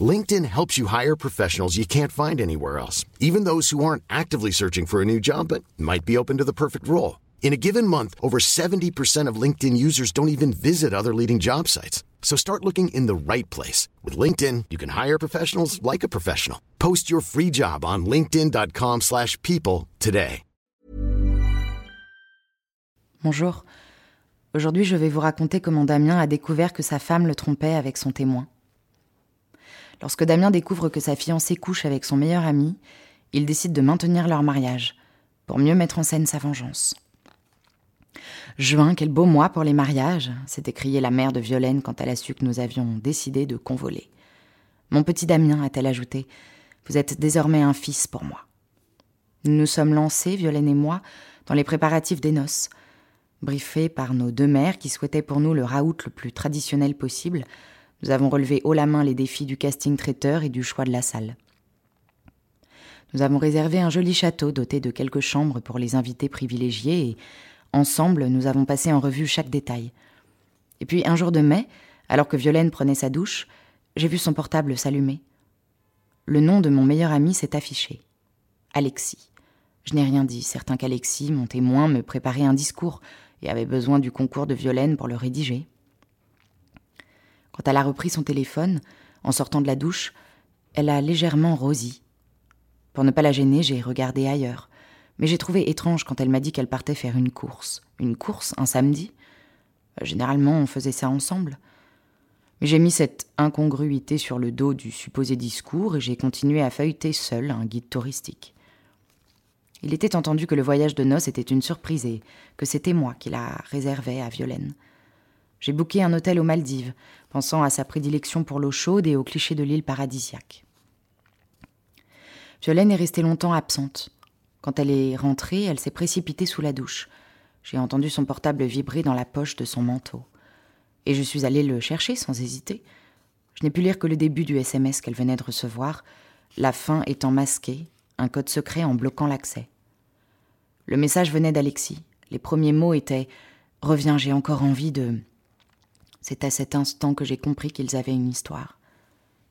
LinkedIn helps you hire professionals you can't find anywhere else, even those who aren't actively searching for a new job but might be open to the perfect role. In a given month, over 70% of LinkedIn users don't even visit other leading job sites. So start looking in the right place. With LinkedIn, you can hire professionals like a professional. Post your free job on linkedin.com slash people today. Bonjour. Aujourd'hui, je vais vous raconter comment Damien a découvert que sa femme le trompait avec son témoin. Lorsque Damien découvre que sa fiancée couche avec son meilleur ami, il décide de maintenir leur mariage, pour mieux mettre en scène sa vengeance. Juin, quel beau mois pour les mariages, s'est écriée la mère de Violaine quand elle a su que nous avions décidé de convoler. Mon petit Damien, a-t-elle ajouté, vous êtes désormais un fils pour moi. Nous nous sommes lancés, Violaine et moi, dans les préparatifs des noces. Briefés par nos deux mères qui souhaitaient pour nous le raout le plus traditionnel possible, nous avons relevé haut la main les défis du casting traiteur et du choix de la salle. Nous avons réservé un joli château doté de quelques chambres pour les invités privilégiés et Ensemble, nous avons passé en revue chaque détail. Et puis, un jour de mai, alors que Violaine prenait sa douche, j'ai vu son portable s'allumer. Le nom de mon meilleur ami s'est affiché. Alexis. Je n'ai rien dit, certain qu'Alexis, mon témoin, me préparait un discours et avait besoin du concours de Violaine pour le rédiger. Quand elle a repris son téléphone, en sortant de la douche, elle a légèrement rosi. Pour ne pas la gêner, j'ai regardé ailleurs mais j'ai trouvé étrange quand elle m'a dit qu'elle partait faire une course. Une course un samedi euh, Généralement, on faisait ça ensemble. Mais j'ai mis cette incongruité sur le dos du supposé discours et j'ai continué à feuilleter seul un guide touristique. Il était entendu que le voyage de noces était une surprise et que c'était moi qui la réservais à Violaine. J'ai booké un hôtel aux Maldives, pensant à sa prédilection pour l'eau chaude et aux clichés de l'île paradisiaque. Violaine est restée longtemps absente. Quand elle est rentrée, elle s'est précipitée sous la douche. J'ai entendu son portable vibrer dans la poche de son manteau. Et je suis allée le chercher sans hésiter. Je n'ai pu lire que le début du SMS qu'elle venait de recevoir, la fin étant masquée, un code secret en bloquant l'accès. Le message venait d'Alexis. Les premiers mots étaient Reviens, j'ai encore envie de. C'est à cet instant que j'ai compris qu'ils avaient une histoire.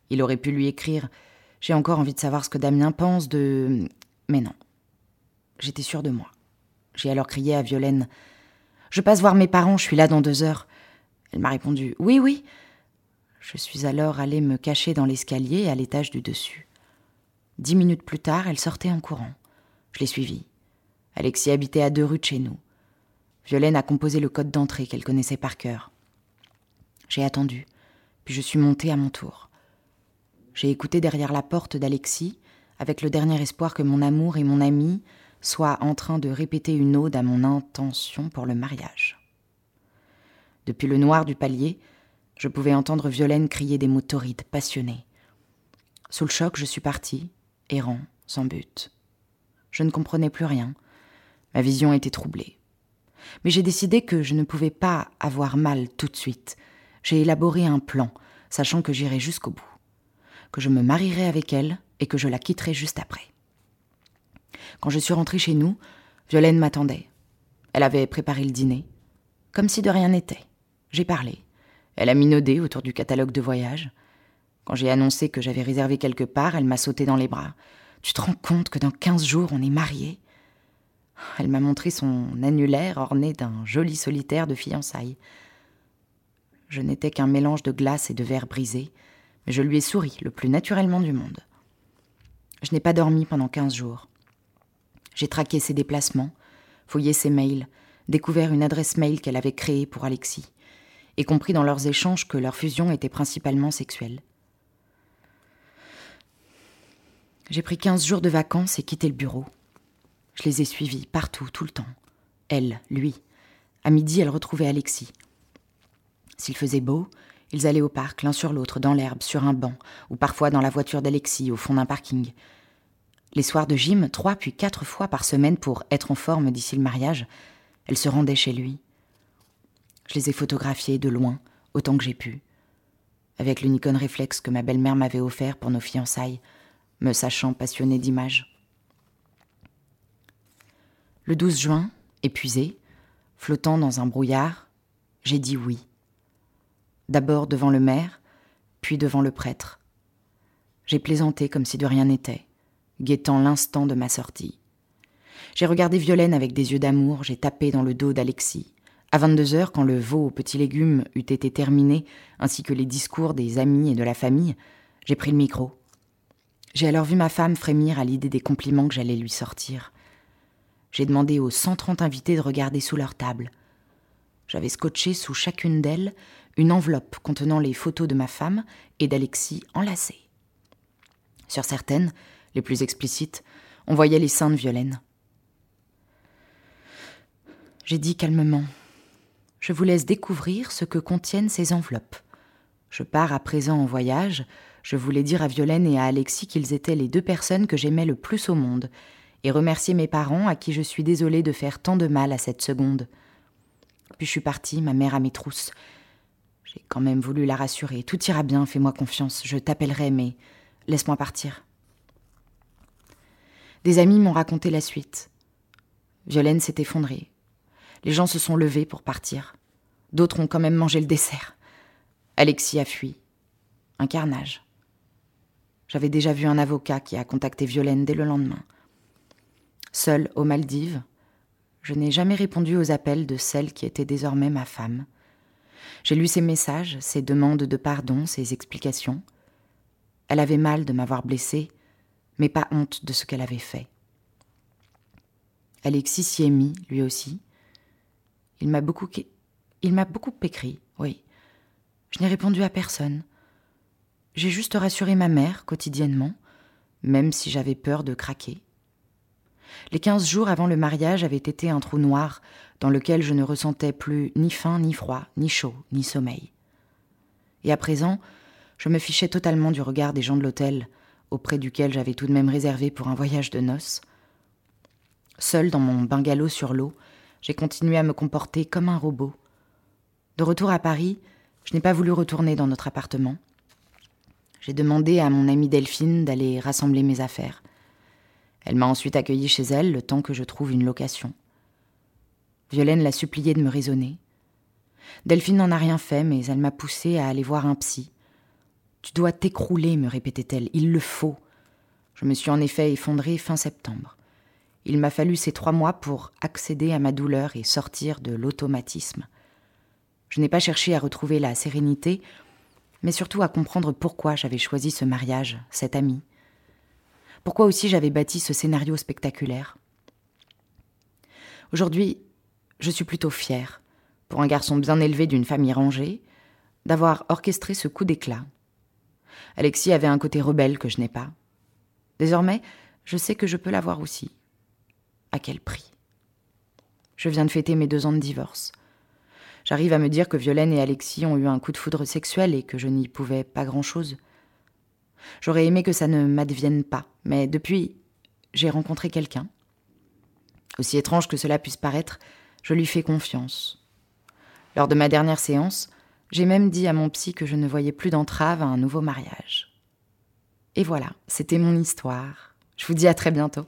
Il aurait pu lui écrire J'ai encore envie de savoir ce que Damien pense de. Mais non. J'étais sûre de moi. J'ai alors crié à Violaine Je passe voir mes parents, je suis là dans deux heures. Elle m'a répondu Oui, oui. Je suis alors allée me cacher dans l'escalier à l'étage du dessus. Dix minutes plus tard, elle sortait en courant. Je l'ai suivie. Alexis habitait à deux rues de chez nous. Violaine a composé le code d'entrée qu'elle connaissait par cœur. J'ai attendu, puis je suis montée à mon tour. J'ai écouté derrière la porte d'Alexis, avec le dernier espoir que mon amour et mon ami soit en train de répéter une ode à mon intention pour le mariage. Depuis le noir du palier, je pouvais entendre Violaine crier des mots torrides, passionnés. Sous le choc, je suis parti, errant, sans but. Je ne comprenais plus rien. Ma vision était troublée. Mais j'ai décidé que je ne pouvais pas avoir mal tout de suite. J'ai élaboré un plan, sachant que j'irais jusqu'au bout. que je me marierais avec elle et que je la quitterais juste après. Quand je suis rentrée chez nous, Violaine m'attendait. Elle avait préparé le dîner, comme si de rien n'était. J'ai parlé. Elle a minaudé autour du catalogue de voyage. Quand j'ai annoncé que j'avais réservé quelque part, elle m'a sauté dans les bras. Tu te rends compte que dans quinze jours on est mariés? Elle m'a montré son annulaire orné d'un joli solitaire de fiançailles. Je n'étais qu'un mélange de glace et de verre brisé, mais je lui ai souri le plus naturellement du monde. Je n'ai pas dormi pendant quinze jours. J'ai traqué ses déplacements, fouillé ses mails, découvert une adresse mail qu'elle avait créée pour Alexis, et compris dans leurs échanges que leur fusion était principalement sexuelle. J'ai pris quinze jours de vacances et quitté le bureau. Je les ai suivis partout, tout le temps. Elle, lui. À midi, elle retrouvait Alexis. S'il faisait beau, ils allaient au parc, l'un sur l'autre, dans l'herbe, sur un banc, ou parfois dans la voiture d'Alexis, au fond d'un parking. Les soirs de gym, trois puis quatre fois par semaine pour être en forme d'ici le mariage, elle se rendait chez lui. Je les ai photographiés de loin, autant que j'ai pu. Avec le réflexe que ma belle-mère m'avait offert pour nos fiançailles, me sachant passionnée d'images. Le 12 juin, épuisé, flottant dans un brouillard, j'ai dit oui d'abord devant le maire, puis devant le prêtre. J'ai plaisanté comme si de rien n'était, guettant l'instant de ma sortie. J'ai regardé Violaine avec des yeux d'amour, j'ai tapé dans le dos d'Alexis. À 22 heures, quand le veau aux petits légumes eut été terminé, ainsi que les discours des amis et de la famille, j'ai pris le micro. J'ai alors vu ma femme frémir à l'idée des compliments que j'allais lui sortir. J'ai demandé aux 130 invités de regarder sous leur table. J'avais scotché sous chacune d'elles une enveloppe contenant les photos de ma femme et d'Alexis enlacées. Sur certaines, les plus explicites, on voyait les seins de Violaine. J'ai dit calmement Je vous laisse découvrir ce que contiennent ces enveloppes. Je pars à présent en voyage. Je voulais dire à Violaine et à Alexis qu'ils étaient les deux personnes que j'aimais le plus au monde, et remercier mes parents à qui je suis désolée de faire tant de mal à cette seconde. Puis je suis partie, ma mère à mes trousses, j'ai quand même voulu la rassurer. Tout ira bien, fais-moi confiance, je t'appellerai, mais laisse-moi partir. Des amis m'ont raconté la suite. Violaine s'est effondrée. Les gens se sont levés pour partir. D'autres ont quand même mangé le dessert. Alexis a fui. Un carnage. J'avais déjà vu un avocat qui a contacté Violaine dès le lendemain. Seule aux Maldives, je n'ai jamais répondu aux appels de celle qui était désormais ma femme. J'ai lu ses messages, ses demandes de pardon, ses explications. Elle avait mal de m'avoir blessée, mais pas honte de ce qu'elle avait fait. Alexis s'y est mis, lui aussi. Il m'a beaucoup, il m'a beaucoup écrit, oui. Je n'ai répondu à personne. J'ai juste rassuré ma mère quotidiennement, même si j'avais peur de craquer. Les quinze jours avant le mariage avaient été un trou noir dans lequel je ne ressentais plus ni faim, ni froid, ni chaud, ni sommeil. Et à présent, je me fichais totalement du regard des gens de l'hôtel, auprès duquel j'avais tout de même réservé pour un voyage de noces. Seul dans mon bungalow sur l'eau, j'ai continué à me comporter comme un robot. De retour à Paris, je n'ai pas voulu retourner dans notre appartement. J'ai demandé à mon amie Delphine d'aller rassembler mes affaires. Elle m'a ensuite accueilli chez elle le temps que je trouve une location. Violaine l'a supplié de me raisonner. Delphine n'en a rien fait, mais elle m'a poussé à aller voir un psy. Tu dois t'écrouler, me répétait-elle, il le faut. Je me suis en effet effondrée fin septembre. Il m'a fallu ces trois mois pour accéder à ma douleur et sortir de l'automatisme. Je n'ai pas cherché à retrouver la sérénité, mais surtout à comprendre pourquoi j'avais choisi ce mariage, cet ami. Pourquoi aussi j'avais bâti ce scénario spectaculaire? Aujourd'hui, je suis plutôt fière, pour un garçon bien élevé d'une famille rangée, d'avoir orchestré ce coup d'éclat. Alexis avait un côté rebelle que je n'ai pas. Désormais, je sais que je peux l'avoir aussi. À quel prix? Je viens de fêter mes deux ans de divorce. J'arrive à me dire que Violaine et Alexis ont eu un coup de foudre sexuel et que je n'y pouvais pas grand-chose. J'aurais aimé que ça ne m'advienne pas, mais depuis, j'ai rencontré quelqu'un. Aussi étrange que cela puisse paraître, je lui fais confiance. Lors de ma dernière séance, j'ai même dit à mon psy que je ne voyais plus d'entrave à un nouveau mariage. Et voilà, c'était mon histoire. Je vous dis à très bientôt.